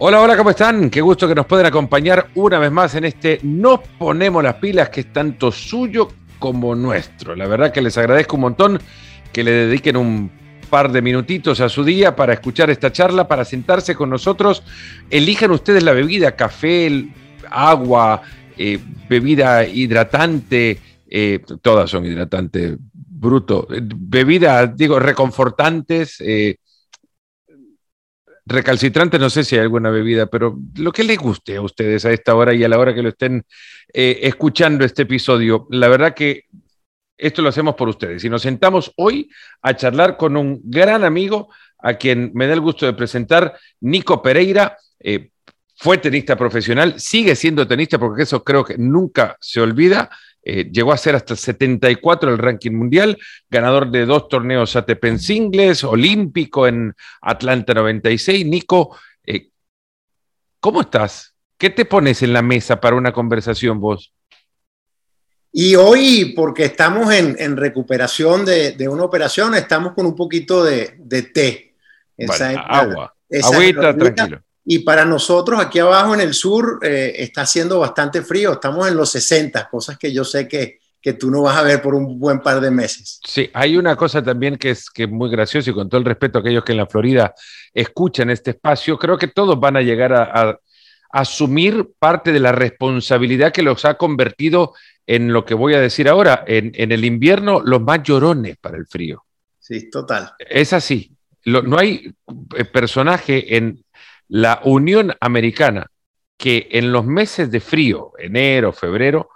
Hola, hola, ¿cómo están? Qué gusto que nos puedan acompañar una vez más en este Nos ponemos las pilas que es tanto suyo como nuestro. La verdad que les agradezco un montón que le dediquen un par de minutitos a su día para escuchar esta charla, para sentarse con nosotros. Elijan ustedes la bebida, café, agua, eh, bebida hidratante, eh, todas son hidratantes, bruto. Bebidas, digo, reconfortantes, eh, recalcitrantes, no sé si hay alguna bebida, pero lo que les guste a ustedes a esta hora y a la hora que lo estén escuchando este episodio. La verdad que esto lo hacemos por ustedes. Y nos sentamos hoy a charlar con un gran amigo a quien me da el gusto de presentar, Nico Pereira. Eh, fue tenista profesional, sigue siendo tenista porque eso creo que nunca se olvida. Eh, llegó a ser hasta 74 el ranking mundial, ganador de dos torneos ATP en singles, olímpico en Atlanta 96. Nico, eh, ¿cómo estás? ¿Qué te pones en la mesa para una conversación vos? Y hoy, porque estamos en, recuperación de, una operación, estamos con un poquito de, té. agua, agüita, tranquilo. Y para nosotros aquí abajo en el sur eh, está haciendo bastante frío, estamos en los 60, cosas que yo sé que, que tú no vas a ver por un buen par de meses. Sí, hay una cosa también que es, que es muy graciosa y con todo el respeto a aquellos que en la Florida escuchan este espacio, creo que todos van a llegar a asumir parte de la responsabilidad que los ha convertido en lo que voy a decir ahora, en, el invierno los más llorones para el frío. Sí, total. Es así. no hay eh, personaje en la Unión Americana que en los meses de frío, enero, febrero,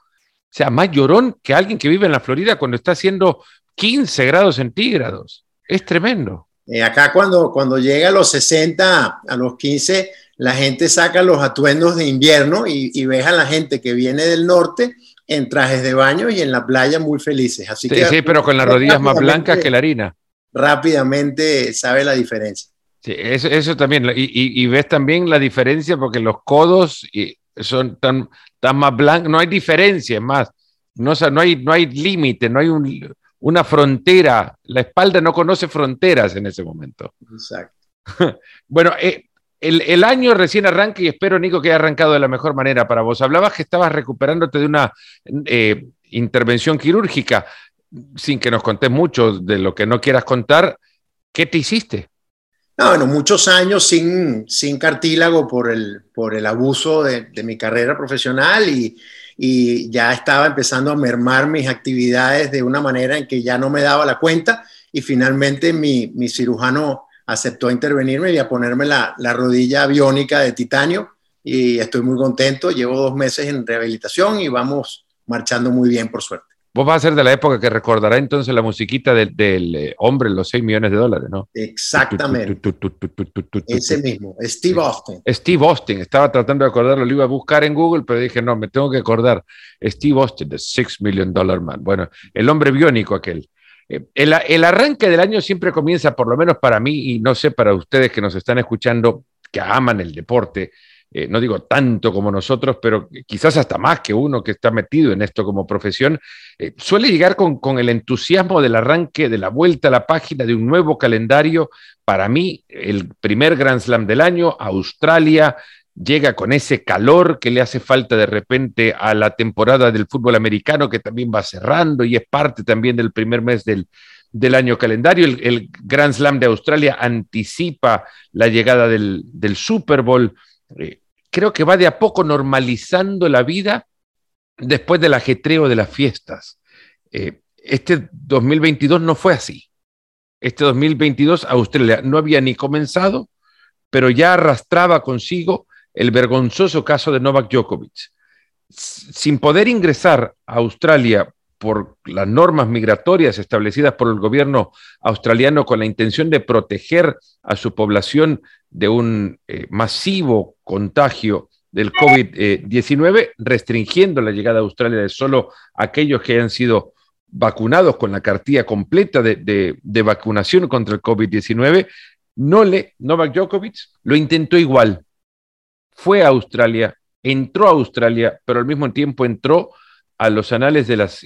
sea más llorón que alguien que vive en la Florida cuando está haciendo 15 grados centígrados. Es tremendo. Eh, acá cuando, cuando llega a los 60, a los 15, la gente saca los atuendos de invierno y, y ves a la gente que viene del norte en trajes de baño y en la playa muy felices. Así sí, sí, pero con las rodillas más blancas que la harina. Rápidamente sabe la diferencia. Sí, eso, también. Y, ves también la diferencia porque los codos son tan, tan más blancos. No hay diferencia, más. No, no hay, no hay límite, no hay una frontera. La espalda no conoce fronteras en ese momento. Exacto. bueno, eh, el, año recién arranca y espero, Nico, que haya arrancado de la mejor manera para vos. Hablabas que estabas recuperándote de una eh, intervención quirúrgica, sin que nos contés mucho de lo que no quieras contar. ¿Qué te hiciste? No, bueno, muchos años sin, sin cartílago por el, por el abuso de, mi carrera profesional y, ya estaba empezando a mermar mis actividades de una manera en que ya no me daba la cuenta y finalmente mi, mi cirujano aceptó intervenirme y a ponerme la, rodilla biónica de titanio y estoy muy contento. Llevo dos meses en rehabilitación y vamos marchando muy bien, por suerte. Vos vas a ser de la época que recordará entonces la musiquita del, del hombre, los 6 millones de dólares, ¿no? Exactamente. Ese mismo, Steve Austin. Steve Austin, estaba tratando de acordarlo, lo iba a buscar en Google, pero dije, no, me tengo que acordar. Steve Austin, the 6 million dollar man. Bueno, el hombre biónico aquel. Eh, el, arranque del año siempre comienza, por lo menos para mí, y no sé para ustedes que nos están escuchando, que aman el deporte, eh, no digo tanto como nosotros, pero quizás hasta más que uno que está metido en esto como profesión, eh, suele llegar con, con, el entusiasmo del arranque, de la vuelta a la página de un nuevo calendario. Para mí, el primer Grand Slam del año, Australia, llega con ese calor que le hace falta de repente a la temporada del fútbol americano que también va cerrando y es parte también del primer mes del, año calendario. El, Grand Slam de Australia anticipa la llegada del, Super Bowl. Eh, creo que va de a poco normalizando la vida después del ajetreo de las fiestas. Eh, este 2022 no fue así. Este 2022 Australia no había ni comenzado, pero ya arrastraba consigo el vergonzoso caso de Novak Djokovic. Sin poder ingresar a Australia por las normas migratorias establecidas por el gobierno australiano con la intención de proteger a su población de un eh, masivo contagio del COVID-19, restringiendo la llegada a Australia de solo aquellos que hayan sido vacunados con la cartilla completa de, vacunación contra el COVID-19, Nole, Novak Djokovic, lo intentó igual, fue a Australia, entró a Australia, pero al mismo tiempo entró a los anales de las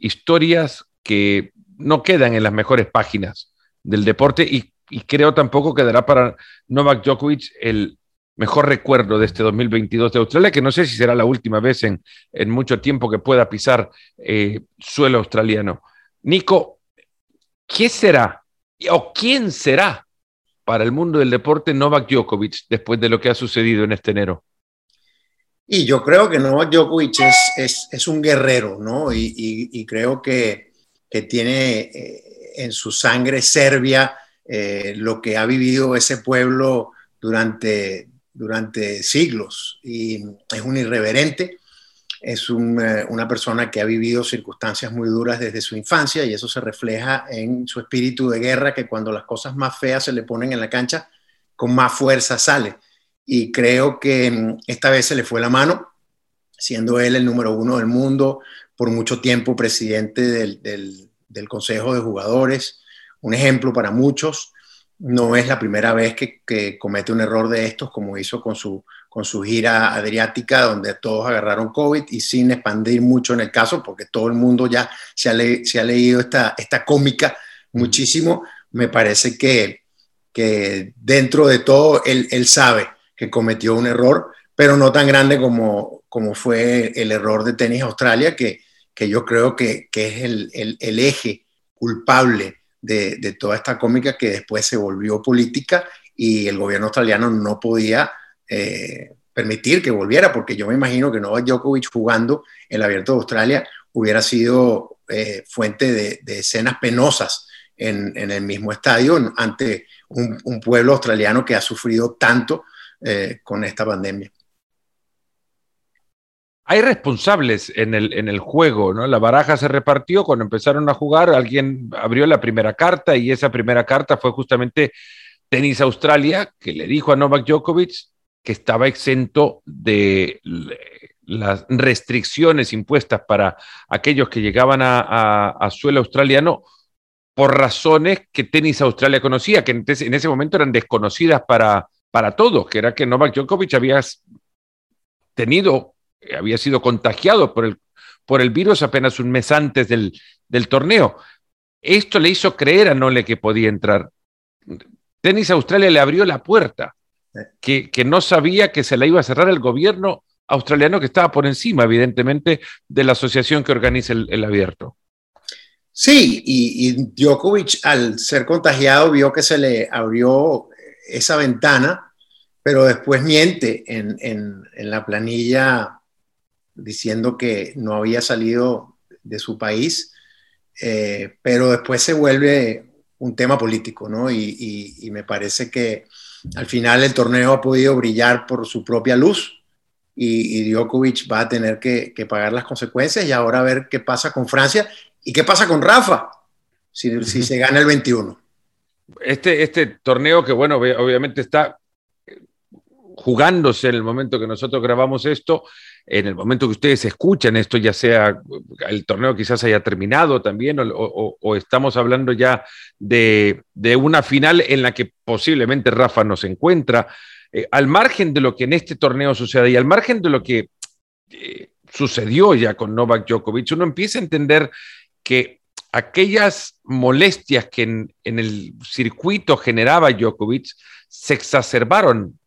historias que no quedan en las mejores páginas del deporte y, creo tampoco quedará para Novak Djokovic el mejor recuerdo de este 2022 de Australia, que no sé si será la última vez en, en mucho tiempo que pueda pisar eh, suelo australiano. Nico, ¿qué será o quién será para el mundo del deporte Novak Djokovic después de lo que ha sucedido en este enero? Y yo creo que Novak Djokovic es, es, es un guerrero, ¿no? Y, y, y creo que, que tiene eh, en su sangre serbia eh, lo que ha vivido ese pueblo durante, durante siglos. Y es un irreverente, es un, eh, una persona que ha vivido circunstancias muy duras desde su infancia y eso se refleja en su espíritu de guerra, que cuando las cosas más feas se le ponen en la cancha, con más fuerza sale y creo que mm, esta vez se le fue la mano, siendo él el número uno del mundo, por mucho tiempo presidente del, del, Consejo de Jugadores, un ejemplo para muchos. No es la primera vez que, que, comete un error de estos, como hizo con su, con su gira adriática, donde todos agarraron COVID y sin expandir mucho en el caso, porque todo el mundo ya se ha, le, se ha leído esta, esta cómica muchísimo. Me parece que, que dentro de todo él, él sabe que cometió un error, pero no tan grande como, como fue el error de Tenis Australia, que, que yo creo que, que es el, el, eje culpable de, de, toda esta cómica que después se volvió política y el gobierno australiano no podía eh, permitir que volviera, porque yo me imagino que Novak Djokovic jugando el Abierto de Australia hubiera sido eh, fuente de, escenas penosas en, en, el mismo estadio ante un pueblo australiano que ha sufrido tanto eh, con esta pandemia. Hay responsables en el, en el juego, ¿no? La baraja se repartió cuando empezaron a jugar, alguien abrió la primera carta y esa primera carta fue justamente Tenis Australia, que le dijo a Novak Djokovic que estaba exento de las restricciones impuestas para aquellos que llegaban a, suelo australiano por razones que Tenis Australia conocía, que en ese momento eran desconocidas para, para todos, que era que Novak Djokovic había tenido, había sido contagiado por el, por el virus apenas un mes antes del, del torneo. Esto le hizo creer a Nole que podía entrar. Tenis Australia le abrió la puerta, que, que, no sabía que se la iba a cerrar el gobierno australiano que estaba por encima, evidentemente, de la asociación que organiza el, el abierto. Sí, y, y, Djokovic al ser contagiado vio que se le abrió esa ventana, pero después miente en, en, en, la planilla diciendo que no había salido de su país, eh, pero después se vuelve un tema político, ¿no? Y, y, y, me parece que al final el torneo ha podido brillar por su propia luz y, y Djokovic va a tener que, que, pagar las consecuencias y ahora a ver qué pasa con Francia y qué pasa con Rafa si, si se gana el 21 este, este torneo que, bueno, obviamente está jugándose en el momento que nosotros grabamos esto, en el momento que ustedes escuchan esto, ya sea el torneo quizás haya terminado también, o, estamos hablando ya de, de, una final en la que posiblemente Rafa nos encuentra, eh, al margen de lo que en este torneo sucede y al margen de lo que eh, sucedió ya con Novak Djokovic, uno empieza a entender que aquellas molestias que en, en, el circuito generaba Djokovic se exacerbaron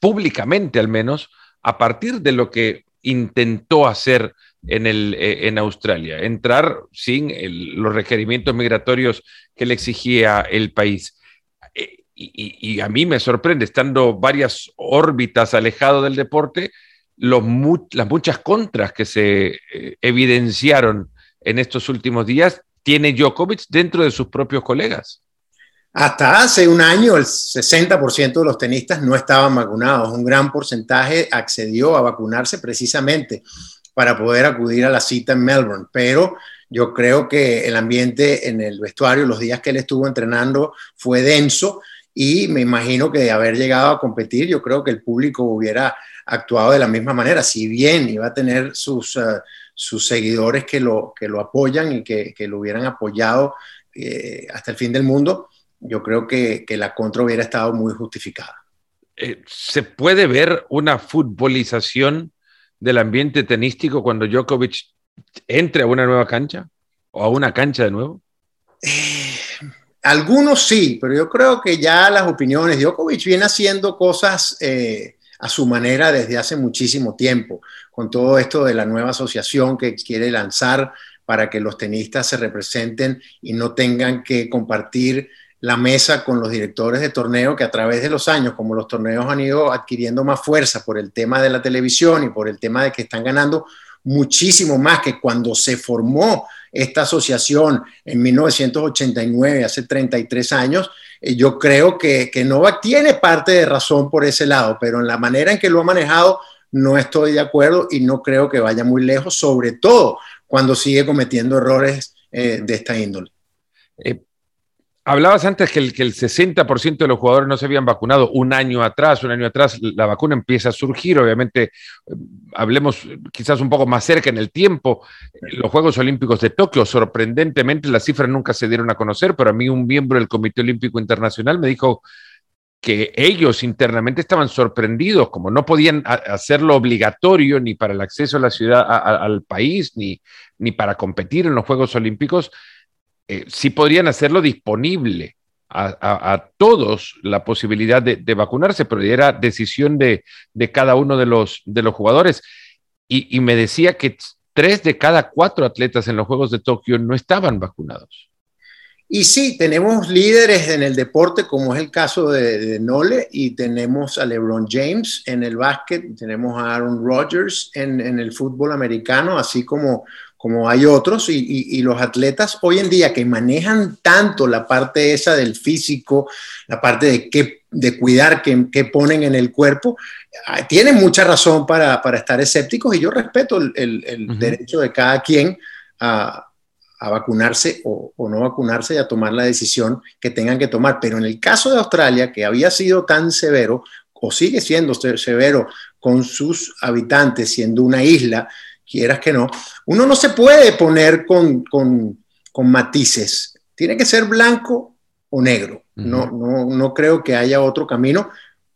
públicamente al menos a partir de lo que intentó hacer en, eh, Australia, entrar sin los requerimientos migratorios que le exigía el país. Eh, y, a mí me sorprende, estando varias órbitas alejado del deporte, las muchas contras que se eh, evidenciaron en estos últimos días tiene Djokovic dentro de sus propios colegas. Hasta hace un año el 60% de los tenistas no estaban vacunados. Un gran porcentaje accedió a vacunarse precisamente para poder acudir a la cita en Melbourne. Pero yo creo que el ambiente en el vestuario, los días que él estuvo entrenando, fue denso y me imagino que de haber llegado a competir, yo creo que el público hubiera actuado de la misma manera. Si bien iba a tener sus... Uh, sus seguidores que lo, que lo apoyan y que, que lo hubieran apoyado eh, hasta el fin del mundo, yo creo que, que la contra hubiera estado muy justificada. Eh, ¿Se puede ver una futbolización del ambiente tenístico cuando Djokovic entre a una nueva cancha o a una cancha de nuevo? Eh, algunos sí, pero yo creo que ya las opiniones, Djokovic viene haciendo cosas eh, a su manera desde hace muchísimo tiempo, con todo esto de la nueva asociación que quiere lanzar para que los tenistas se representen y no tengan que compartir la mesa con los directores de torneo que a través de los años, como los torneos han ido adquiriendo más fuerza por el tema de la televisión y por el tema de que están ganando muchísimo más que cuando se formó esta asociación en 1989, hace 33 años, eh, yo creo que, que Novak tiene parte de razón por ese lado, pero en la manera en que lo ha manejado no estoy de acuerdo y no creo que vaya muy lejos, sobre todo cuando sigue cometiendo errores eh, de esta índole. Eh, Hablabas antes que el, que el 60% de los jugadores no se habían vacunado un año atrás, un año atrás la vacuna empieza a surgir, obviamente, eh, hablemos quizás un poco más cerca en el tiempo, los Juegos Olímpicos de Tokio, sorprendentemente las cifras nunca se dieron a conocer, pero a mí un miembro del Comité Olímpico Internacional me dijo que ellos internamente estaban sorprendidos, como no podían hacerlo obligatorio ni para el acceso a la ciudad, al país, ni, ni para competir en los Juegos Olímpicos, eh, sí podrían hacerlo disponible a, todos la posibilidad de, vacunarse, pero era decisión de, cada uno de los, de los jugadores. Y, me decía que tres de cada cuatro atletas en los Juegos de Tokio no estaban vacunados. Y sí, tenemos líderes en el deporte, como es el caso de, Nole, y tenemos a LeBron James en el básquet, tenemos a Aaron Rodgers en, en el fútbol americano, así como como hay otros, y, los atletas hoy en día que manejan tanto la parte esa del físico, la parte de, qué, de cuidar qué, ponen en el cuerpo, ah, tienen mucha razón para, estar escépticos y yo respeto el, derecho de cada quien a, vacunarse o, o, no vacunarse y a tomar la decisión que tengan que tomar. Pero en el caso de Australia, que había sido tan severo o sigue siendo severo con sus habitantes, siendo una isla, quieras que no, uno no se puede poner con, matices. Tiene que ser blanco o negro. no, no, creo que haya otro camino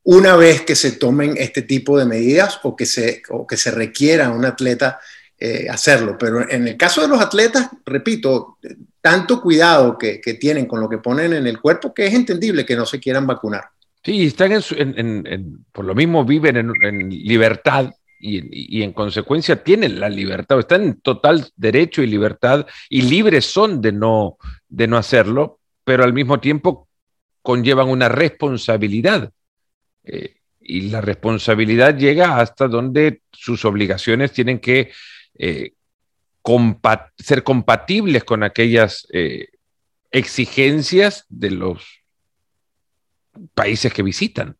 una vez que se tomen este tipo de medidas o que se, que se requiera a un atleta eh, hacerlo. Pero en el caso de los atletas, repito, tanto cuidado que, tienen con lo que ponen en el cuerpo que es entendible que no se quieran vacunar. Sí, están en, por lo mismo viven en, libertad y, en consecuencia tienen la libertad, están en total derecho y libertad y libres son de no, de no hacerlo, pero al mismo tiempo conllevan una responsabilidad. Eh, y la responsabilidad llega hasta donde sus obligaciones tienen que eh, ser compatibles con aquellas eh, exigencias de los países que visitan.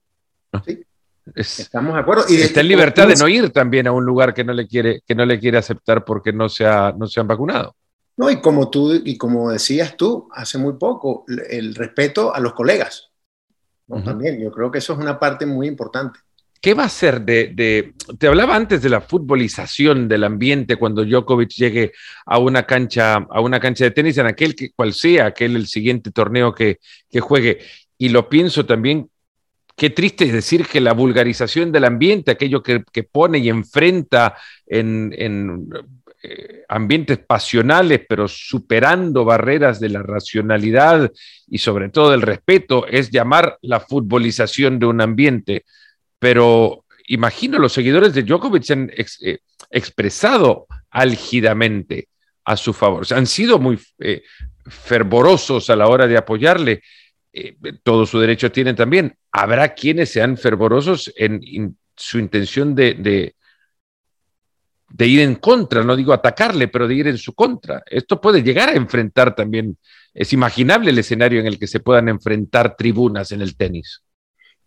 Estamos de acuerdo. Y está en libertad de no ir también a un lugar que no le quiere, que no le quiere aceptar porque no se, no se han vacunado. No, y como tú, y como decías tú hace muy poco, el respeto a los colegas. También, yo creo que eso es una parte muy importante. ¿Qué va a ser de, Te hablaba antes de la futbolización del ambiente cuando Djokovic llegue a una cancha, a una cancha de tenis, en aquel que cual sea aquel el siguiente torneo que, que juegue. Y lo pienso también Qué triste es decir que la vulgarización del ambiente, aquello que, pone y enfrenta en, eh, ambientes pasionales, pero superando barreras de la racionalidad y sobre todo del respeto, es llamar la futbolización de un ambiente. Pero imagino los seguidores de Djokovic han eh, expresado álgidamente a su favor, han sido muy eh, fervorosos a la hora de apoyarle eh, todo su derecho tienen también. Habrá quienes sean fervorosos en, su intención de, de, ir en contra, no digo atacarle, pero de ir en su contra. Esto puede llegar a enfrentar también, es imaginable el escenario en el que se puedan enfrentar tribunas en el tenis.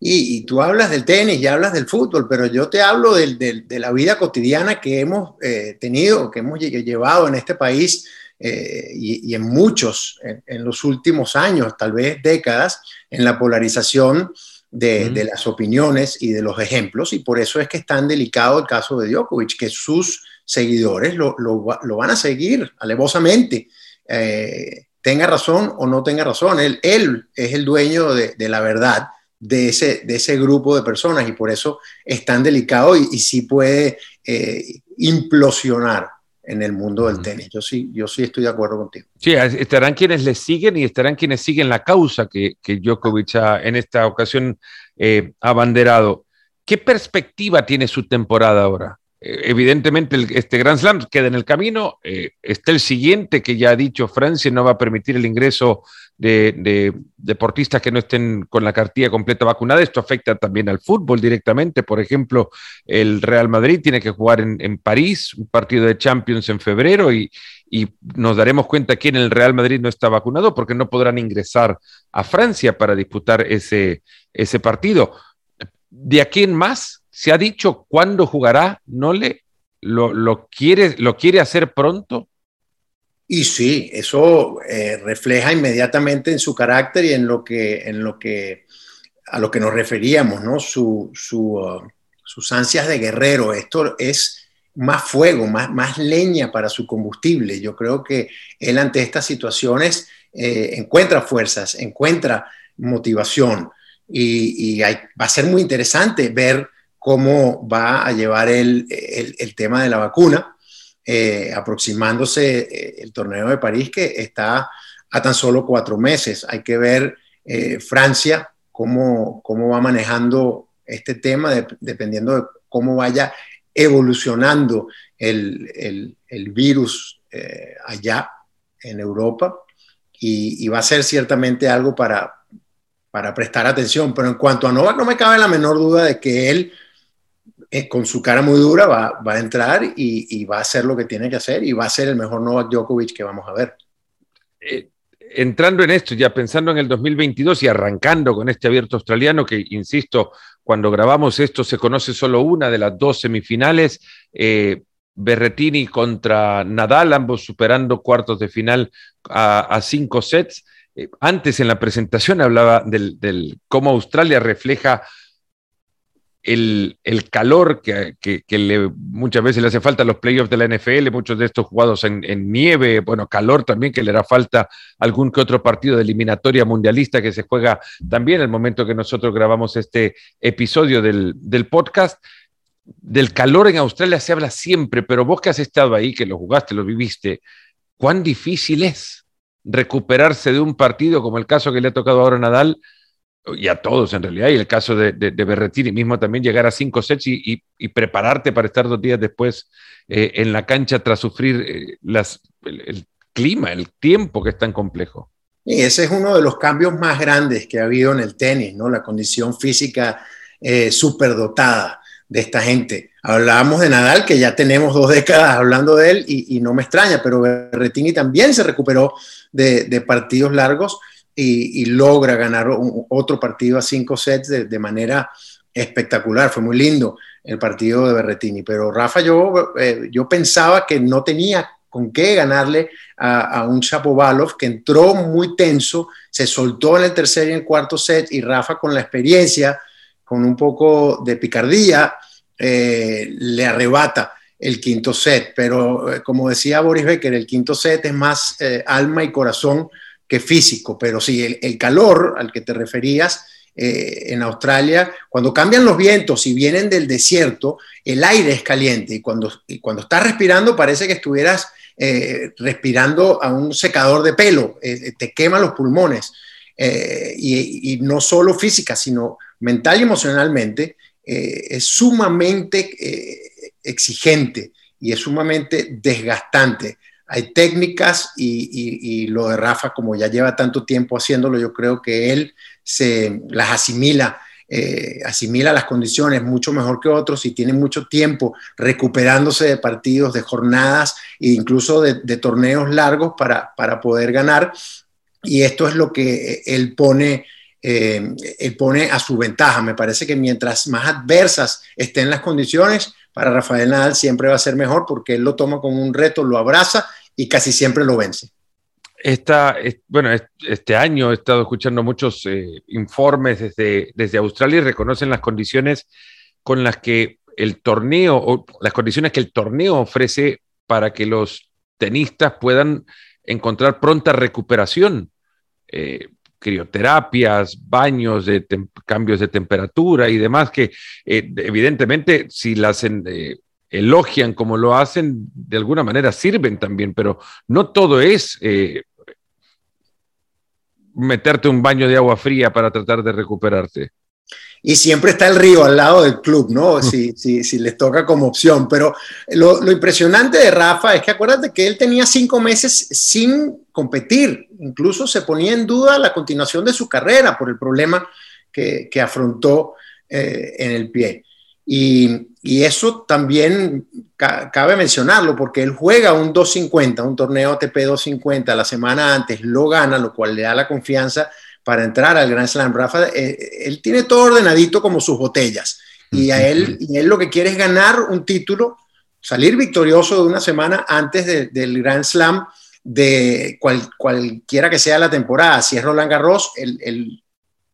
Y, tú hablas del tenis y hablas del fútbol, pero yo te hablo de la vida cotidiana que hemos eh, tenido, que hemos llevado en este país eh, y, en muchos, en, los últimos años, tal vez décadas, en la polarización de, las opiniones y de los ejemplos, y por eso es que es tan delicado el caso de Djokovic, que sus seguidores lo, van a seguir alevosamente, eh, tenga razón o no tenga razón, él, él es el dueño de, la verdad. De ese, de ese grupo de personas y por eso es tan delicado y, y sí puede eh, implosionar en el mundo del tenis. Yo sí, yo sí estoy de acuerdo contigo. Sí, estarán quienes le siguen y estarán quienes siguen la causa que, que Djokovic ha, en esta ocasión eh, abanderado. ¿Qué perspectiva tiene su temporada ahora? Eh, evidentemente este Grand Slam queda en el camino, eh, está el siguiente que ya ha dicho Francia, no va a permitir el ingreso de, deportistas que no estén con la cartilla completa vacunada, esto afecta también al fútbol directamente, por ejemplo, el Real Madrid tiene que jugar en, París, un partido de Champions en febrero y, nos daremos cuenta que en el Real Madrid no está vacunado porque no podrán ingresar a Francia para disputar ese, ese partido. De aquí en más, ¿Se ha dicho cuándo jugará? ¿No le lo, quiere, lo quiere hacer pronto? Y sí, eso eh, refleja inmediatamente en su carácter y en lo que, a lo que nos referíamos, ¿no? Uh, sus ansias de guerrero. Esto es más fuego, más, más leña para su combustible. Yo creo que él ante estas situaciones eh, encuentra fuerzas, encuentra motivación y, va a ser muy interesante ver cómo va a llevar el, tema de la vacuna, eh, aproximándose eh, el torneo de París que está a tan solo cuatro meses. Hay que ver eh, Francia cómo, cómo va manejando este tema dependiendo de cómo vaya evolucionando el, virus allá en Europa y, va a ser ciertamente algo para, para prestar atención. Pero en cuanto a Novak, no me cabe la menor duda de que él eh, con su cara muy dura va, a entrar y, va a hacer lo que tiene que hacer y va a ser el mejor Novak Djokovic que vamos a ver. Eh, entrando en esto, ya pensando en el 2022 y arrancando con este abierto australiano, que insisto, cuando grabamos esto se conoce solo una de las dos semifinales. Eh, Berretini contra Nadal, ambos superando cuartos de final a, cinco sets. antes en la presentación hablaba del, del, cómo Australia refleja el, calor que, le, muchas veces le hace falta a los playoffs de la NFL, muchos de estos jugados en, nieve, bueno, calor también que le hará falta algún que otro partido de eliminatoria mundialista que se juega también el momento que nosotros grabamos este episodio del, del podcast. Del calor en Australia se habla siempre, pero vos que has estado ahí, que lo jugaste, lo viviste, ¿cuán difícil es recuperarse de un partido como el caso que le ha tocado ahora a Nadal? Y a todos en realidad, y el caso de, Berretini mismo también, llegar a cinco sets y, prepararte para estar dos días después eh, en la cancha tras sufrir eh, el, clima, el tiempo que es tan complejo. Y ese es uno de los cambios más grandes que ha habido en el tenis, ¿no? La condición física eh, superdotada de esta gente. Hablábamos de Nadal, que ya tenemos dos décadas hablando de él y, no me extraña, pero Berretini también se recuperó de partidos largos y, logra ganar otro partido a cinco sets de, manera espectacular. Fue muy lindo el partido de Berretini. Pero Rafa, yo, eh, yo pensaba que no tenía con qué ganarle a, un Chapovalov que entró muy tenso, se soltó en el tercer y el cuarto set y Rafa con la experiencia, con un poco de picardía, eh, le arrebata el quinto set. Pero eh, como decía Boris Becker, el quinto set es más alma y corazón que físico, pero sí, el, calor al que te referías eh, en Australia, cuando cambian los vientos y vienen del desierto, el aire es caliente y cuando, cuando estás respirando parece que estuvieras eh, respirando a un secador de pelo, eh, te quema los pulmones. Y, y, no solo física, sino mental y emocionalmente, es sumamente exigente y es sumamente desgastante hay técnicas y, lo de Rafa, como ya lleva tanto tiempo haciéndolo, yo creo que él se las asimila, eh, asimila las condiciones mucho mejor que otros y tiene mucho tiempo recuperándose de partidos, de jornadas e incluso de, torneos largos para, para, poder ganar. Y esto es lo que él pone, eh, él pone a su ventaja. Me parece que mientras más adversas estén las condiciones, para Rafael Nadal siempre va a ser mejor porque él lo toma como un reto, lo abraza y casi siempre lo vence. Esta, bueno, este año he estado escuchando muchos eh, informes desde, desde Australia y reconocen las condiciones con las que el torneo, o las condiciones que el torneo ofrece para que los tenistas puedan encontrar pronta recuperación. Eh, crioterapias, baños de cambios de temperatura y demás, que eh, evidentemente si las elogian como lo hacen, de alguna manera sirven también, pero no todo es eh, meterte un baño de agua fría para tratar de recuperarte. y siempre está el río al lado del club, ¿no? Si, si, si les toca como opción. Pero lo, lo, impresionante de Rafa es que acuérdate que él tenía cinco meses sin competir. Incluso se ponía en duda la continuación de su carrera por el problema que, que afrontó eh, en el pie. Y, y eso también ca cabe mencionarlo porque él juega un 250, un torneo ATP 250 la semana antes, lo gana, lo cual le da la confianza para entrar al Grand Slam. Rafa, eh, él tiene todo ordenadito como sus botellas y a él, y él lo que quiere es ganar un título, salir victorioso de una semana antes de, del Grand Slam de cual, cualquiera que sea la temporada. Si es Roland Garros, él, él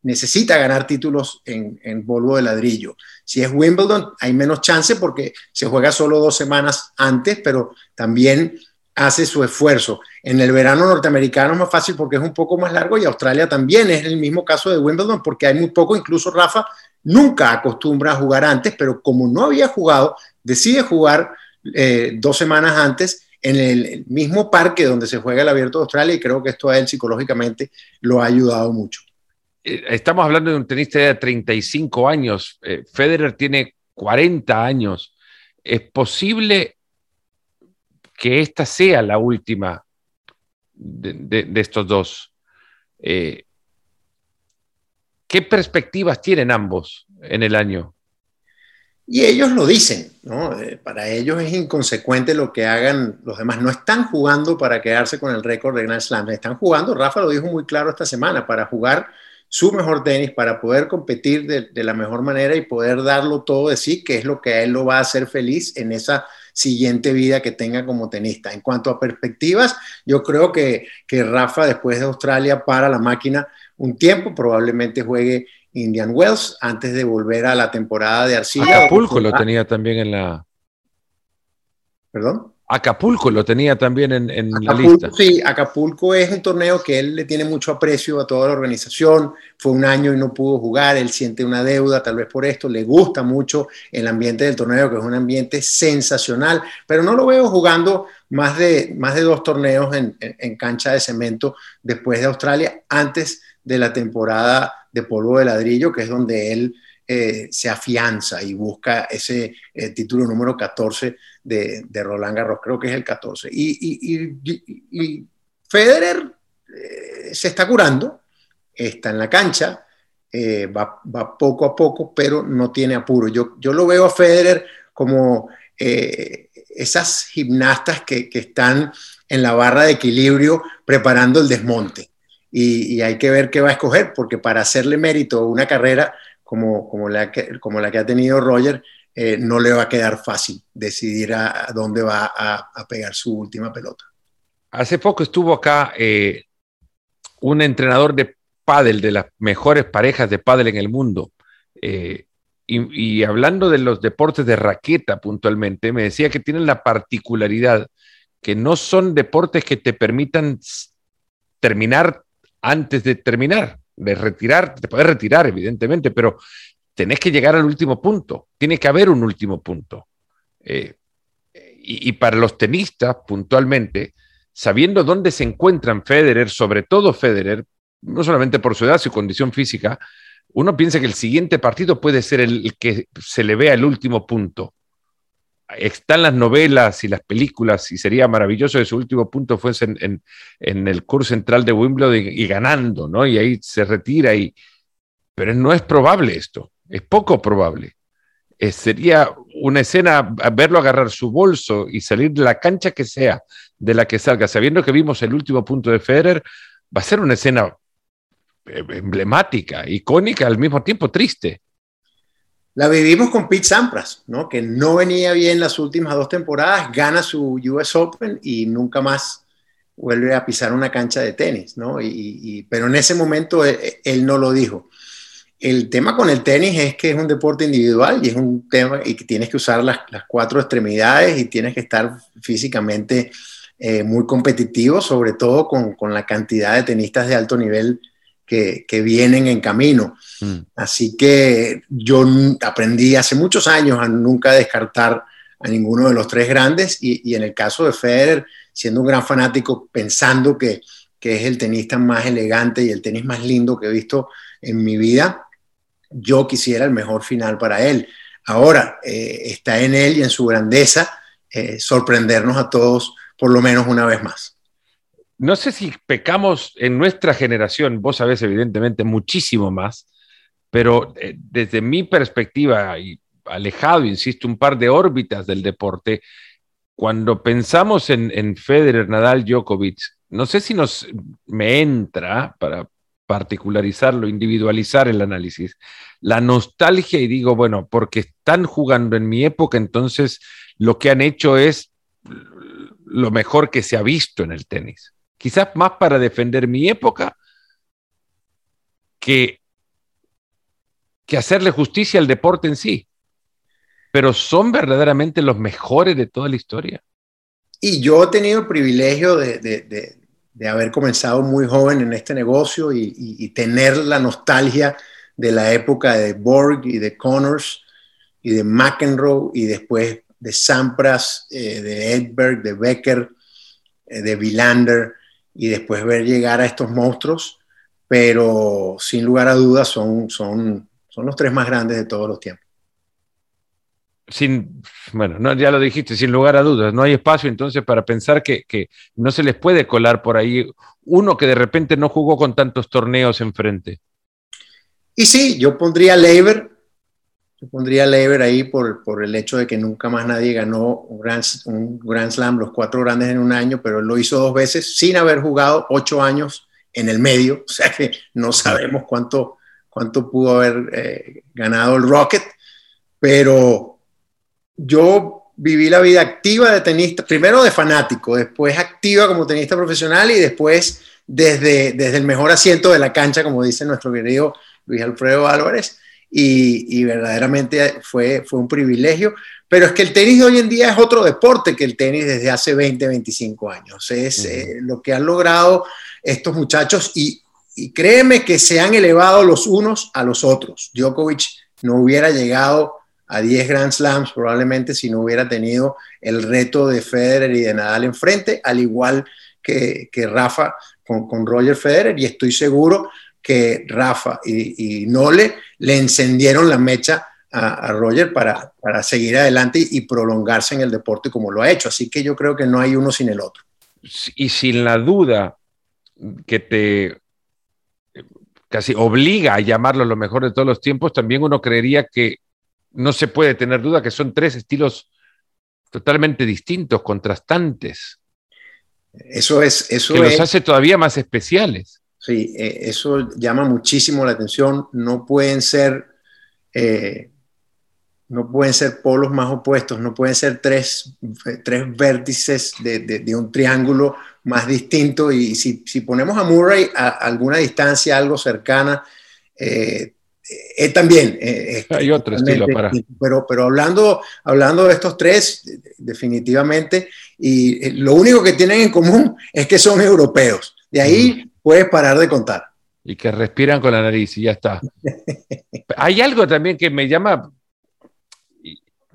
necesita ganar títulos en, en, de ladrillo. Si es Wimbledon, hay menos chance porque se juega solo dos semanas antes, pero también hace su esfuerzo. En el verano norteamericano es más fácil porque es un poco más largo y Australia también es el mismo caso de Wimbledon porque hay muy poco, incluso Rafa nunca acostumbra a jugar antes, pero como no había jugado, decide jugar eh, dos semanas antes en el mismo parque donde se juega el Abierto de Australia y creo que esto a él psicológicamente lo ha ayudado mucho. Eh, estamos hablando de un tenista de 35 años, eh, Federer tiene 40 años. ¿Es posible que esta sea la última de, estos dos. Eh, ¿Qué perspectivas tienen ambos en el año? Y ellos lo dicen, ¿no? Para ellos es inconsecuente lo que hagan los demás. No están jugando para quedarse con el récord de Grand Slam, están jugando, Rafa lo dijo muy claro esta semana, para jugar su mejor tenis, para poder competir de, de la mejor manera y poder darlo todo de sí, que es lo que a él lo va a hacer feliz en esa siguiente vida que tenga como tenista. En cuanto a perspectivas, yo creo que, que Rafa después de Australia para la máquina un tiempo, probablemente juegue Indian Wells antes de volver a la temporada de Arcilla. Acapulco lo tenía también en la... ¿Perdón? Acapulco lo tenía también en, en Acapulco, la lista. Sí, Acapulco es un torneo que él le tiene mucho aprecio a toda la organización. Fue un año y no pudo jugar, él siente una deuda tal vez por esto, le gusta mucho el ambiente del torneo, que es un ambiente sensacional, pero no lo veo jugando más de, más de dos torneos en, en, en cancha de cemento después de Australia, antes de la temporada de polvo de ladrillo, que es donde él eh, se afianza y busca ese eh, título número 14 de, de, Roland Garros, creo que es el 14. Y, y, y, Federer eh, se está curando, está en la cancha, eh, va, va, poco a poco, pero no tiene apuro. Yo, yo lo veo a Federer como eh, esas gimnastas que, que, están en la barra de equilibrio preparando el desmonte. Y, y, hay que ver qué va a escoger, porque para hacerle mérito a una carrera como, como, la, que, como la que ha tenido Roger, eh, no le va a quedar fácil decidir a, dónde va a, a, pegar su última pelota. Hace poco estuvo acá eh, un entrenador de pádel, de las mejores parejas de pádel en el mundo, eh, y, y, hablando de los deportes de raqueta puntualmente, me decía que tienen la particularidad que no son deportes que te permitan terminar antes de terminar de retirar, te puedes retirar, evidentemente, pero tenés que llegar al último punto. Tiene que haber un último punto. Eh, y, para los tenistas, puntualmente, sabiendo dónde se encuentran Federer, sobre todo Federer, no solamente por su edad, su condición física, uno piensa que el siguiente partido puede ser el, que se le vea el último punto están las novelas y las películas y sería maravilloso que su último punto fuese en el curso central de Wimbledon y, y, ganando, ¿no? Y ahí se retira y... Pero no es probable esto, es poco probable. Eh, sería una escena verlo agarrar su bolso y salir de la cancha que sea, de la que salga, sabiendo que vimos el último punto de Federer, va a ser una escena eh, emblemática, icónica, al mismo tiempo triste. La vivimos con Pete Sampras, ¿no? que no venía bien las últimas dos temporadas, gana su US Open y nunca más vuelve a pisar una cancha de tenis. ¿no? Y, pero en ese momento él, él, no lo dijo. El tema con el tenis es que es un deporte individual y es un tema y que tienes que usar las, las cuatro extremidades y tienes que estar físicamente eh, muy competitivo, sobre todo con, con la cantidad de tenistas de alto nivel que, que vienen en camino. Mm. Así que yo aprendí hace muchos años a nunca descartar a ninguno de los tres grandes y, y en el caso de Federer, siendo un gran fanático, pensando que, que, es el tenista más elegante y el tenis más lindo que he visto en mi vida, yo quisiera el mejor final para él. Ahora eh, está en él y en su grandeza eh, sorprendernos a todos por lo menos una vez más. No sé si pecamos en nuestra generación, vos sabés evidentemente muchísimo más, pero eh, desde mi perspectiva y alejado, insisto, un par de órbitas del deporte, cuando pensamos en, en Federer, Nadal, Djokovic, no sé si nos me entra para particularizarlo, individualizar el análisis, la nostalgia y digo, bueno, porque están jugando en mi época, entonces lo que han hecho es lo mejor que se ha visto en el tenis. Quizás más para defender mi época que, que hacerle justicia al deporte en sí. Pero son verdaderamente los mejores de toda la historia. Y yo he tenido el privilegio de, de haber comenzado muy joven en este negocio y, tener la nostalgia de la época de Borg y de Connors y de McEnroe y después de Sampras, eh, de Edberg, de Becker, eh, de Villander y después ver llegar a estos monstruos, pero sin lugar a dudas son, son, son los tres más grandes de todos los tiempos sin, bueno, no, ya lo dijiste, sin lugar a dudas, no hay espacio entonces para pensar que, que, no se les puede colar por ahí uno que de repente no jugó con tantos torneos enfrente. Y sí, yo pondría Lever, yo pondría Lever ahí por, por, el hecho de que nunca más nadie ganó un Grand, un Grand Slam, los cuatro grandes en un año, pero lo hizo dos veces sin haber jugado ocho años en el medio, o sea que no sabemos cuánto, cuánto pudo haber eh, ganado el Rocket, pero yo viví la vida activa de tenista, primero de fanático, después activa como tenista profesional y después desde, desde el mejor asiento de la cancha, como dice nuestro querido Luis Alfredo Álvarez. Y, verdaderamente fue, fue un privilegio. Pero es que el tenis de hoy en día es otro deporte que el tenis desde hace 20, 25 años. Es eh, lo que han logrado estos muchachos y, y créeme que se han elevado los unos a los otros. Djokovic no hubiera llegado a 10 Grand Slams probablemente si no hubiera tenido el reto de Federer y de Nadal enfrente, al igual que, que Rafa con, con, Roger Federer, y estoy seguro que Rafa y, Nole le encendieron la mecha a, Roger para, para, seguir adelante y, y prolongarse en el deporte como lo ha hecho. Así que yo creo que no hay uno sin el otro. Y sin la duda que te casi obliga a llamarlo lo mejor de todos los tiempos, también uno creería que no se puede tener duda que son tres estilos totalmente distintos, contrastantes. Eso es. Eso que los hace todavía más especiales. Sí, eh, eso llama muchísimo la atención. No pueden ser. Eh, no pueden ser polos más opuestos, no pueden ser tres, tres vértices de, un triángulo más distinto. Y si, ponemos a Murray a, alguna distancia, algo cercana, eh, eh, también. Eh, Hay otro estilo para. Pero, pero hablando, hablando de estos tres, definitivamente, y eh, lo único que tienen en común es que son europeos. De ahí puedes parar de contar. Y que respiran con la nariz y ya está. Hay algo también que me llama,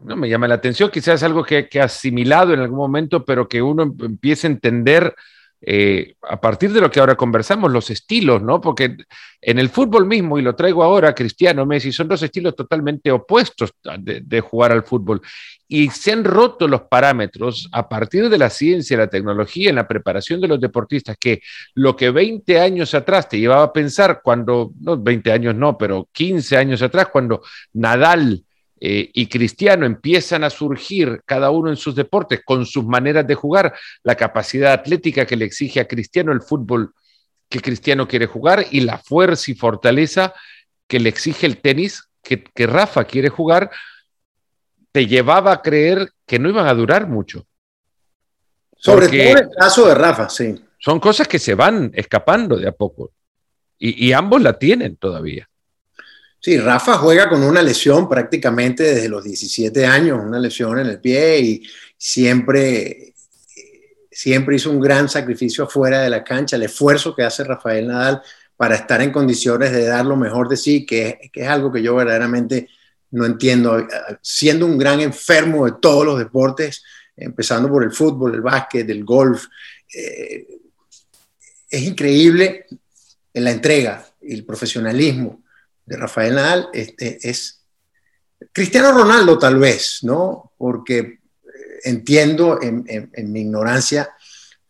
no me llama la atención, quizás algo que, que asimilado en algún momento, pero que uno empiece a entender eh, a partir de lo que ahora conversamos, los estilos, ¿no? Porque en el fútbol mismo, y lo traigo ahora, Cristiano, Messi, son dos estilos totalmente opuestos de, jugar al fútbol. Y se han roto los parámetros a partir de la ciencia, la tecnología, en la preparación de los deportistas, que lo que 20 años atrás te llevaba a pensar cuando, no 20 años no, pero 15 años atrás, cuando Nadal eh, y Cristiano empiezan a surgir cada uno en sus deportes con sus maneras de jugar, la capacidad atlética que le exige a Cristiano el fútbol que Cristiano quiere jugar y la fuerza y fortaleza que le exige el tenis que, Rafa quiere jugar, te llevaba a creer que no iban a durar mucho. Sobre todo en el caso de Rafa, sí. Son cosas que se van escapando de a poco. y ambos la tienen todavía. Sí, Rafa juega con una lesión prácticamente desde los 17 años, una lesión en el pie y siempre, siempre hizo un gran sacrificio afuera de la cancha, el esfuerzo que hace Rafael Nadal para estar en condiciones de dar lo mejor de sí, que, es algo que yo verdaderamente no entiendo, siendo un gran enfermo de todos los deportes, empezando por el fútbol, el básquet, el golf, eh, es increíble la entrega el profesionalismo de Rafael Nadal este, es Cristiano Ronaldo tal vez, ¿no? Porque eh, entiendo en, mi ignorancia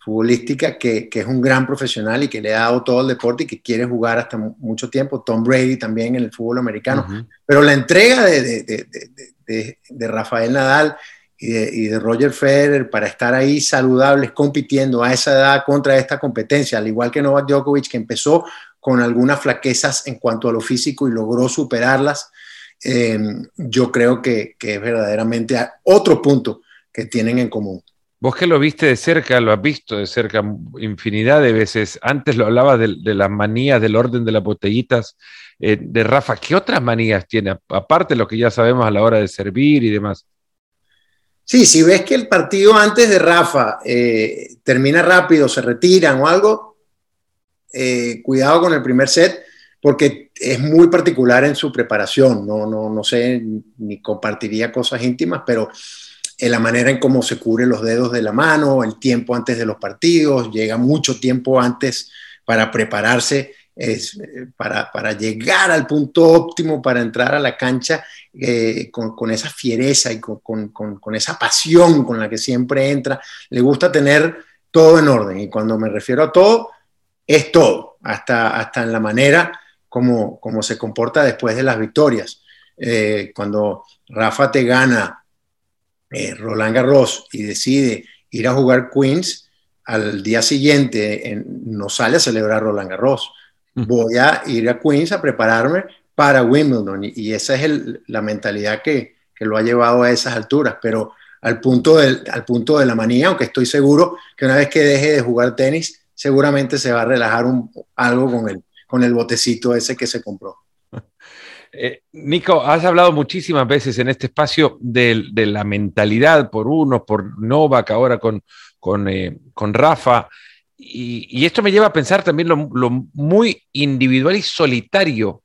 futbolística que, es un gran profesional y que le ha dado todo el deporte y que quiere jugar hasta mucho tiempo. Tom Brady también en el fútbol americano. Pero la entrega de, de Rafael Nadal y de, Roger Federer para estar ahí saludables, compitiendo a esa edad contra esta competencia, al igual que Novak Djokovic, que empezó con algunas flaquezas en cuanto a lo físico y logró superarlas, eh, yo creo que, es verdaderamente otro punto que tienen en común. Vos que lo viste de cerca, lo has visto de cerca infinidad de veces. Antes lo hablaba de, las manías del orden de las botellitas eh, de Rafa. ¿Qué otras manías tiene? Aparte de lo que ya sabemos a la hora de servir y demás. Sí, si ves que el partido antes de Rafa eh, termina rápido, se retiran o algo, eh, cuidado con el primer set, porque es muy particular en su preparación. No, no, no sé, ni compartiría cosas íntimas, pero en la manera en cómo se cubre los dedos de la mano, el tiempo antes de los partidos, llega mucho tiempo antes para prepararse es, eh, para, para, llegar al punto óptimo, para entrar a la cancha eh, con, con, esa fiereza y con, con, con, esa pasión con la que siempre entra. Le gusta tener todo en orden y cuando me refiero a todo, es todo, hasta, hasta en la manera como, como se comporta después de las victorias. Eh, cuando Rafa te gana Roland Garros y decide ir a jugar Queens, al día siguiente no sale a celebrar Roland Garros voy a ir a Queens a prepararme para Wimbledon. Y, esa es la mentalidad que, lo ha llevado a esas alturas. Pero al punto, del, al punto de la manía, aunque estoy seguro que una vez que deje de jugar tenis, seguramente se va a relajar algo con el, con el botecito ese que se compró. Eh, Nico, has hablado muchísimas veces en este espacio de, la mentalidad por uno, por Novak, ahora con, con, eh, con Rafa. Y, esto me lleva a pensar también lo, muy individual y solitario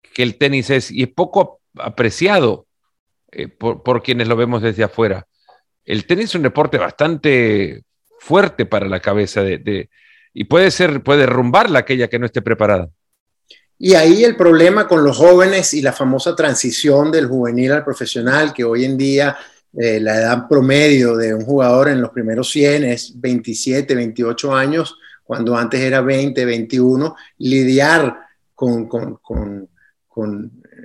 que el tenis es, y es poco apreciado eh, por, quienes lo vemos desde afuera. El tenis es un deporte bastante fuerte para la cabeza de, y puede ser, puede derrumbarla aquella que no esté preparada. Y ahí el problema con los jóvenes y la famosa transición del juvenil al profesional, que hoy en día eh, la edad promedio de un jugador en los primeros 100 es 27, 28 años, cuando antes era 20, 21, lidiar con,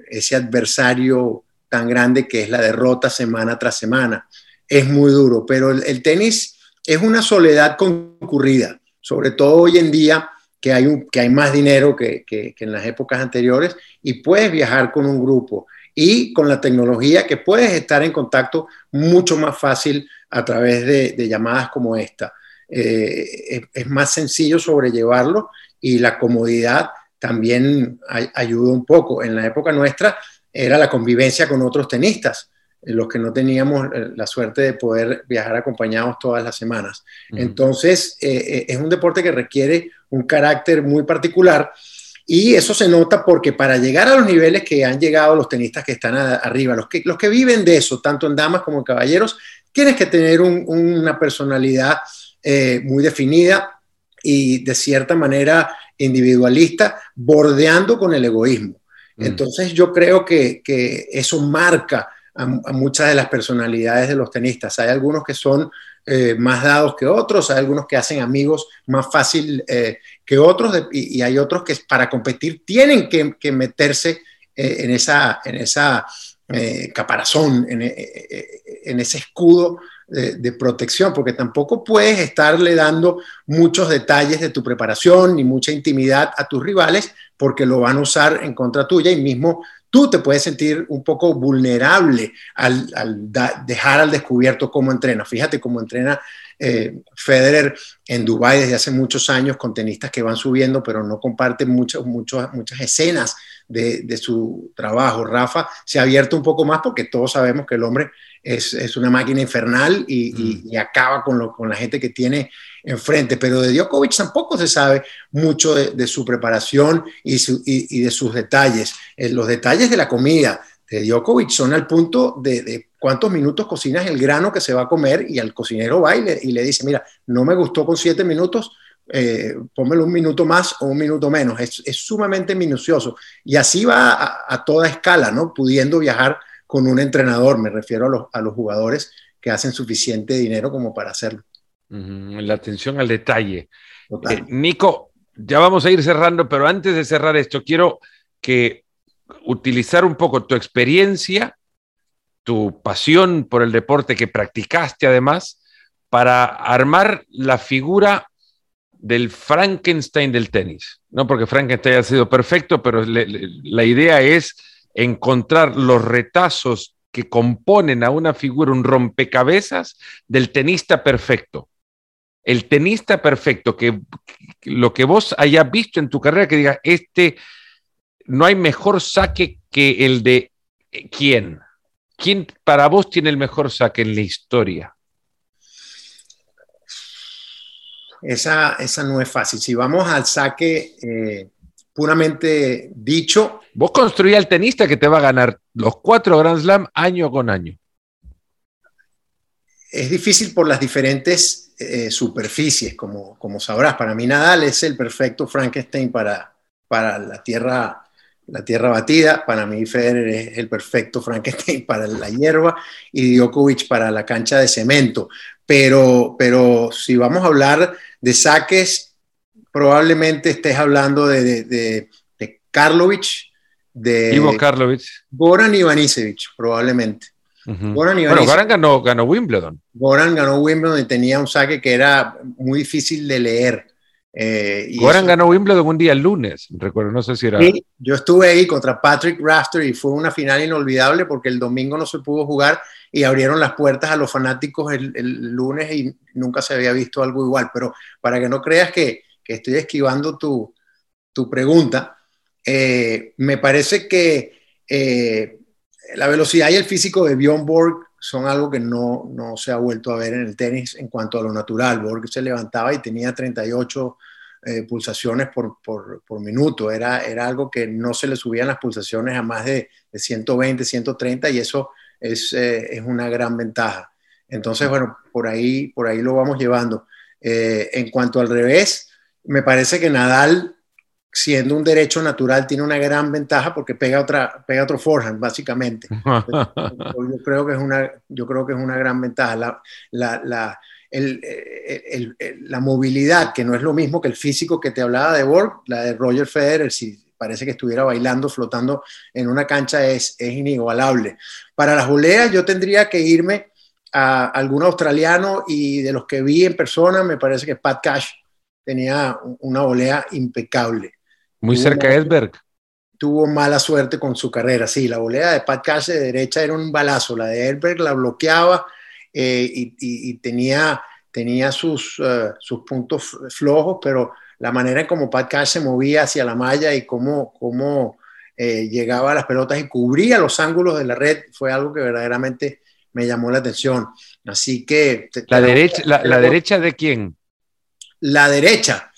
ese adversario tan grande que es la derrota semana tras semana. Es muy duro, pero el, tenis es una soledad concurrida, sobre todo hoy en día que hay, que hay más dinero que, que en las épocas anteriores y puedes viajar con un grupo y con la tecnología que puedes estar en contacto mucho más fácil a través de, llamadas como esta. Eh, es, más sencillo sobrellevarlo y la comodidad también ayuda un poco. En la época nuestra era la convivencia con otros tenistas, los que no teníamos eh, la suerte de poder viajar acompañados todas las semanas. Entonces, eh, es un deporte que requiere un carácter muy particular y eso se nota porque para llegar a los niveles que han llegado los tenistas que están arriba, los que, los que viven de eso, tanto en damas como en caballeros, tienes que tener una personalidad eh, muy definida y de cierta manera individualista, bordeando con el egoísmo. Entonces yo creo que, eso marca a, muchas de las personalidades de los tenistas. Hay algunos que son eh, más dados que otros, hay algunos que hacen amigos más fácil eh, que otros y, hay otros que para competir tienen que, meterse eh, en esa, en esa caparazón, en, en, ese escudo de, protección, porque tampoco puedes estarle dando muchos detalles de tu preparación ni mucha intimidad a tus rivales porque lo van a usar en contra tuya y mismo tú te puedes sentir un poco vulnerable al, dejar al descubierto cómo entrena. Fíjate cómo entrena eh, Federer en Dubái desde hace muchos años con tenistas que van subiendo, pero no comparten muchas muchas escenas de, su trabajo. Rafa se ha abierto un poco más porque todos sabemos que el hombre es, una máquina infernal y, mm. acaba con, con la gente que tiene enfrente, pero de Djokovic tampoco se sabe mucho de, su preparación y, y, de sus detalles. Eh, los detalles de la comida de Djokovic son al punto de, cuántos minutos cocinas el grano que se va a comer y al cocinero va y le, dice, mira, no me gustó con siete minutos, eh, pónmelo un minuto más o un minuto menos. Es, sumamente minucioso. Y así va a, toda escala, ¿no? Pudiendo viajar con un entrenador, me refiero a los, a los jugadores que hacen suficiente dinero como para hacerlo. La atención al detalle. Eh, Nico, ya vamos a ir cerrando, pero antes de cerrar esto, quiero que utilizar un poco tu experiencia, tu pasión por el deporte que practicaste además, para armar la figura del Frankenstein del tenis. No porque Frankenstein ha sido perfecto, pero la idea es encontrar los retazos que componen a una figura, un rompecabezas del tenista perfecto. El tenista perfecto, que, lo que vos hayas visto en tu carrera, que diga, este, no hay mejor saque que el de eh, quién. ¿Quién para vos tiene el mejor saque en la historia? Esa, esa no es fácil. Si vamos al saque eh, puramente dicho. Vos construías el tenista que te va a ganar los cuatro Grand Slam año con año. Es difícil por las diferentes eh, superficies, como, como sabrás. Para mí Nadal es el perfecto Frankenstein para, para la tierra la tierra batida. Para mí Federer es el perfecto Frankenstein para la hierba y Djokovic para la cancha de cemento. Pero, pero si vamos a hablar de saques, probablemente estés hablando de, de, de, de Karlovic, de Ivo Karlovic. Goran Ivanisevic, probablemente. Goran bueno, Goran ganó, ganó Wimbledon. Goran ganó Wimbledon y tenía un saque que era muy difícil de leer. Eh, Goran ganó Wimbledon un día el lunes, recuerdo, no sé si era. Sí, yo estuve ahí contra Patrick Rafter y fue una final inolvidable porque el domingo no se pudo jugar y abrieron las puertas a los fanáticos el, lunes y nunca se había visto algo igual. Pero para que no creas que, estoy esquivando tu, pregunta, eh, me parece que eh, la velocidad y el físico de Bjorn Borg son algo que no, no, se ha vuelto a ver en el tenis en cuanto a lo natural. Borg se levantaba y tenía 38 eh, pulsaciones por, por, por, minuto. Era, era algo que no se le subían las pulsaciones a más de, de 120, 130 y eso es, es, una gran ventaja. Entonces, bueno, por ahí, por ahí lo vamos llevando. En cuanto al revés, me parece que Nadal siendo un derecho natural, tiene una gran ventaja porque pega, otra, pega otro forehand, básicamente. yo, creo que es una, yo creo que es una gran ventaja. La, la, la, el, el, la, movilidad, que no es lo mismo que el físico que te hablaba de Borg, la de Roger Federer, si parece que estuviera bailando, flotando en una cancha, es, es inigualable. Para las voleas yo tendría que irme a algún australiano y de los que vi en persona, me parece que Pat Cash tenía una volea impecable. Muy cerca de Edberg. Tuvo mala suerte con su carrera, sí. La volea de Pat Cash de derecha era un balazo, la de Edberg la bloqueaba eh, y, tenía, tenía sus, eh, sus puntos flojos, pero la manera en como Pat Cash se movía hacia la malla y cómo, cómo eh, llegaba a las pelotas y cubría los ángulos de la red fue algo que verdaderamente me llamó la atención. Así que... ¿La, derecha, la derecha de quién? La derecha.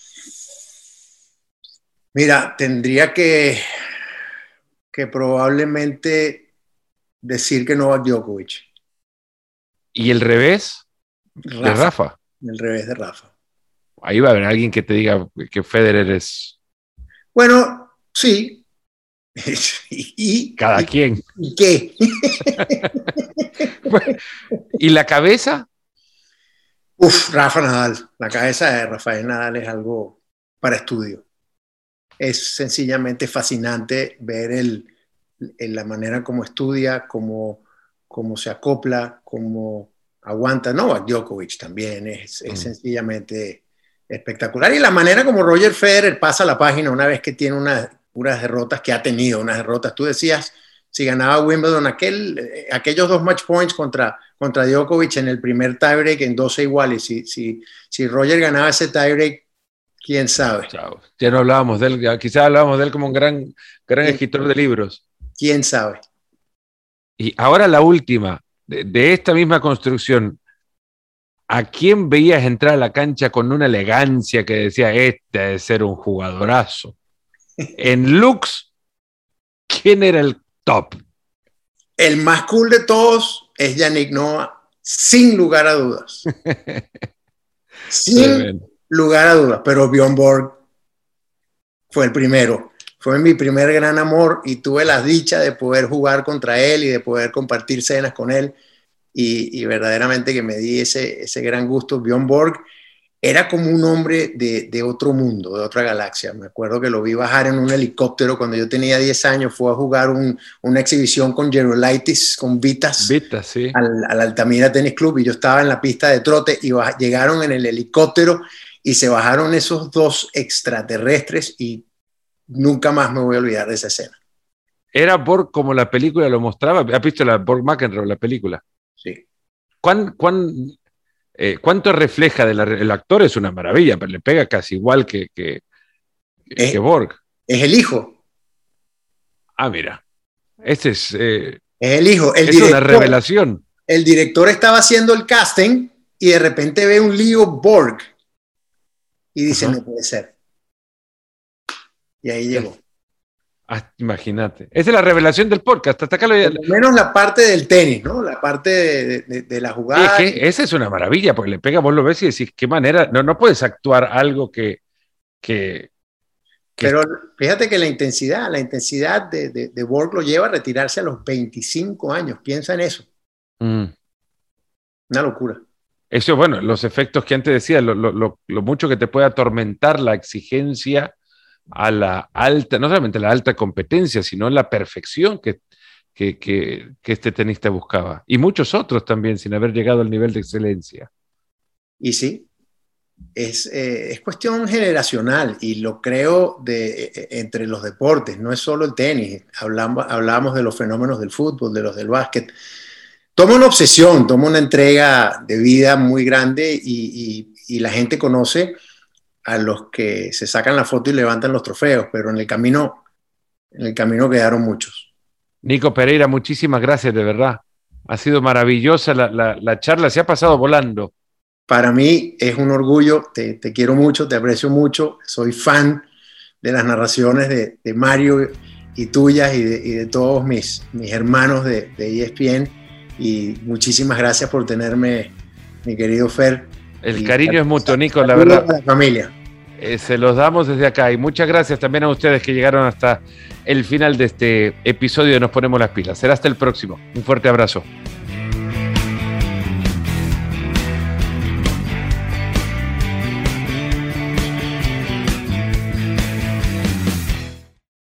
Mira, tendría que, que probablemente decir que Novak Djokovic. ¿Y el revés de Rafa? El revés de Rafa. Ahí va a haber alguien que te diga que Federer es. Bueno, sí. y, Cada quien. ¿Y qué? ¿Y la cabeza? Uf, Rafa Nadal. La cabeza de Rafael Nadal es algo para estudio es sencillamente fascinante ver el, la manera como estudia, cómo, cómo se acopla, cómo aguanta. No, Djokovic también es, es mm. sencillamente espectacular. Y la manera como Roger Federer pasa la página una vez que tiene unas derrotas que ha tenido, unas derrotas. Tú decías, si ganaba Wimbledon, aquel, eh, aquellos dos match points contra, contra Djokovic en el primer tiebreak en 12 iguales. Si, si, si Roger ganaba ese tiebreak, ¿Quién sabe? Ya no hablábamos de él, quizás hablábamos de él como un gran, gran escritor de libros. ¿Quién sabe? Y ahora la última, de, esta misma construcción, ¿a quién veías entrar a la cancha con una elegancia que decía, este de ser un jugadorazo? en Lux, ¿quién era el top? El más cool de todos es Yannick Noah, sin lugar a dudas. sin lugar a dudas, pero Bjorn Borg fue el primero. Fue mi primer gran amor y tuve la dicha de poder jugar contra él y de poder compartir cenas con él. Y, verdaderamente que me di ese, ese gran gusto. Bjorn Borg era como un hombre de, otro mundo, de otra galaxia. Me acuerdo que lo vi bajar en un helicóptero cuando yo tenía 10 años, fue a jugar una exhibición con Gerolaitis, con Vitas, Vitas sí. al, Altamira Tennis Club y yo estaba en la pista de trote y llegaron en el helicóptero y se bajaron esos dos extraterrestres y nunca más me voy a olvidar de esa escena. Era Borg como la película lo mostraba. ¿Has visto la Borg McEnroe, la película? Sí. ¿Cuán, cuán eh, ¿Cuánto refleja del el actor? Es una maravilla, pero le pega casi igual que, que, es, Borg. Es el hijo. Ah, mira. Este es. Eh, es el hijo. es una revelación. El director estaba haciendo el casting y de repente ve un lío Borg y dice: No puede ser. Y ahí llegó. Ah, imagínate. Esa es la revelación del podcast. Hasta acá lo... menos la parte del tenis, ¿no? La parte de, la jugada. Es que esa es una maravilla, porque le pega, vos lo ves y decís, qué manera. No, no puedes actuar algo que. que, Pero fíjate que la intensidad, la intensidad de, de, Borg lo lleva a retirarse a los 25 años. Piensa en eso. Mm. Una locura. Eso, bueno, los efectos que antes decía, lo, lo, lo mucho que te puede atormentar la exigencia a la alta, no solamente la alta competencia, sino la perfección que, que, este tenista buscaba. Y muchos otros también, sin haber llegado al nivel de excelencia. Y sí, es, eh, es cuestión generacional y lo creo de, e, e, entre los deportes, no es solo el tenis, hablamos, hablamos de los fenómenos del fútbol, de los del básquet. Toma una obsesión, toma una entrega de vida muy grande y, y la gente conoce a los que se sacan la foto y levantan los trofeos, pero en el camino, en el camino quedaron muchos. Nico Pereira, muchísimas gracias, de verdad. Ha sido maravillosa la, charla, se ha pasado volando. Para mí es un orgullo, te, quiero mucho, te aprecio mucho, soy fan de las narraciones de, Mario y tuyas y de, todos mis, mis hermanos de, de ESPN y muchísimas gracias por tenerme, mi querido Fer el cariño es mutuo, Nico, la verdad. La familia. Eh, se los damos desde acá y muchas gracias también a ustedes que llegaron hasta el final de este episodio de Nos Ponemos las Pilas. Será hasta el próximo. Un fuerte abrazo.